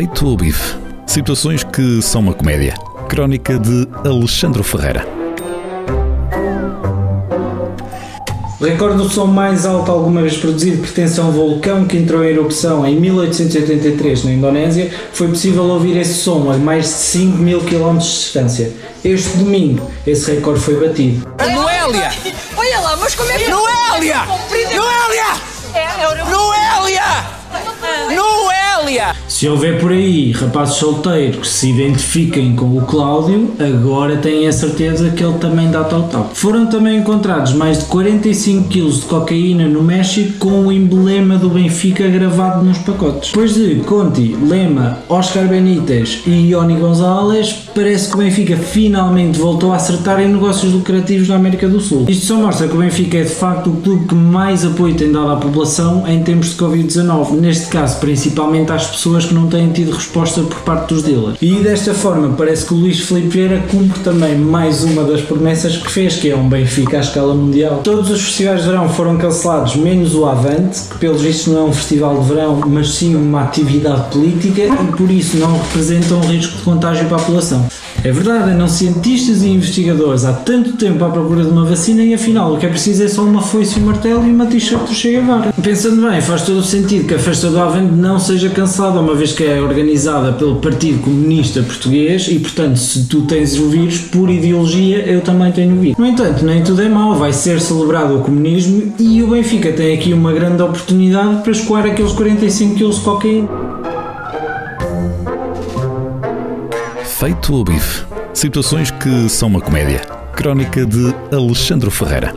Feito o bife. Situações que são uma comédia. Crónica de Alexandre Ferreira. O recorde do som mais alto alguma vez produzido pertence a um vulcão que entrou em erupção em 1883 na Indonésia. Foi possível ouvir esse som a mais de 5 mil km de distância. Este domingo, esse recorde foi batido. Noélia! Olha lá, mas como é que Noélia! Noélia! É, é o Noélia! Se houver por aí rapazes solteiros que se identifiquem com o Cláudio, agora têm a certeza que ele também dá tal tal. Foram também encontrados mais de 45 kg de cocaína no México com o emblema do Benfica gravado nos pacotes. Depois de Conti, Lema, Oscar Benítez e Ioni Gonzalez, parece que o Benfica finalmente voltou a acertar em negócios lucrativos na América do Sul. Isto só mostra que o Benfica é de facto o clube que mais apoio tem dado à população em tempos de Covid-19, neste caso principalmente às pessoas que não têm tido resposta por parte dos dealers. E desta forma parece que o Luís Filipe Vieira cumpre também mais uma das promessas que fez, que é um Benfica à escala mundial. Todos os festivais de verão foram cancelados, menos o Avante, que pelos vistos não é um festival de verão, mas sim uma atividade política e por isso não representa um risco de contágio para a população. É verdade, andam cientistas e investigadores há tanto tempo à procura de uma vacina e afinal o que é preciso é só uma foice, um martelo e uma t-shirt do Che Guevara. Pensando bem, faz todo o sentido que a festa do Avante não seja cancelada, uma vez que é organizada pelo Partido Comunista Português e portanto se tu tens o vírus por ideologia eu também tenho o vírus. No entanto, nem tudo é mau, vai ser celebrado o comunismo e o Benfica tem aqui uma grande oportunidade para escoar aqueles 45 kg de cocaína. Feito o bife. Situações que são uma comédia. Crónica de Alexandre Ferreira.